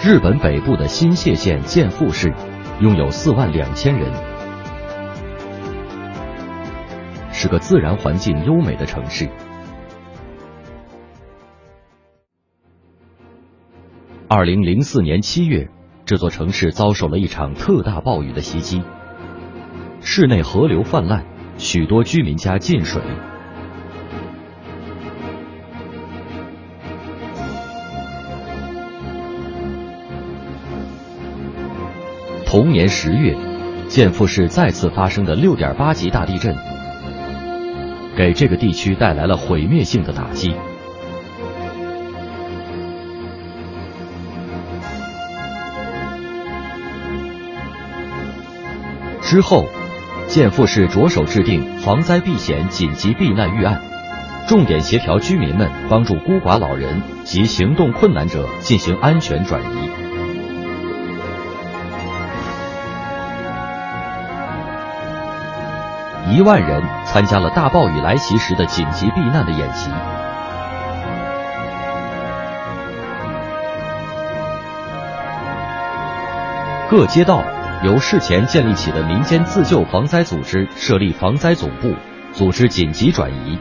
日本北部的新泻县建富市，拥有四万两千人，是个自然环境优美的城市。二零零四年七月，这座城市遭受了一场特大暴雨的袭击，市内河流泛滥，许多居民家进水。同年十月，建富市再次发生的六点八级大地震，给这个地区带来了毁灭性的打击。之后，建富市着手制定防灾避险紧急避难预案，重点协调居民们，帮助孤寡老人及行动困难者进行安全转移。一万人参加了大暴雨来袭时的紧急避难的演习。各街道由事前建立起的民间自救防灾组织设立防灾总部，组织紧急转移。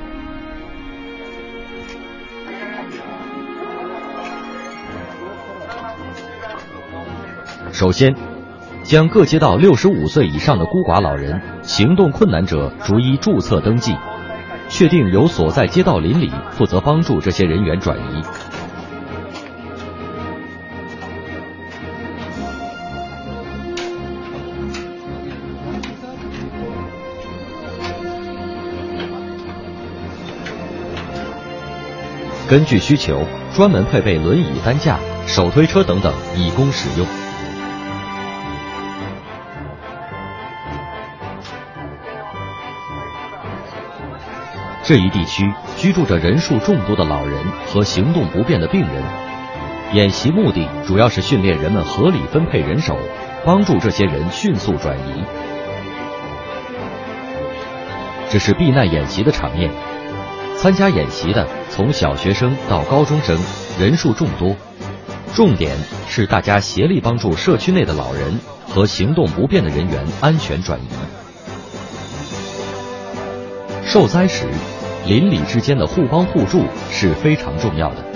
首先。将各街道六十五岁以上的孤寡老人、行动困难者逐一注册登记，确定由所在街道邻里负责帮助这些人员转移。根据需求，专门配备轮椅担架、手推车等等，以供使用。这一地区居住着人数众多的老人和行动不便的病人。演习目的主要是训练人们合理分配人手，帮助这些人迅速转移。这是避难演习的场面，参加演习的从小学生到高中生，人数众多。重点是大家协力帮助社区内的老人和行动不便的人员安全转移。受灾时。邻里之间的互帮互助是非常重要的。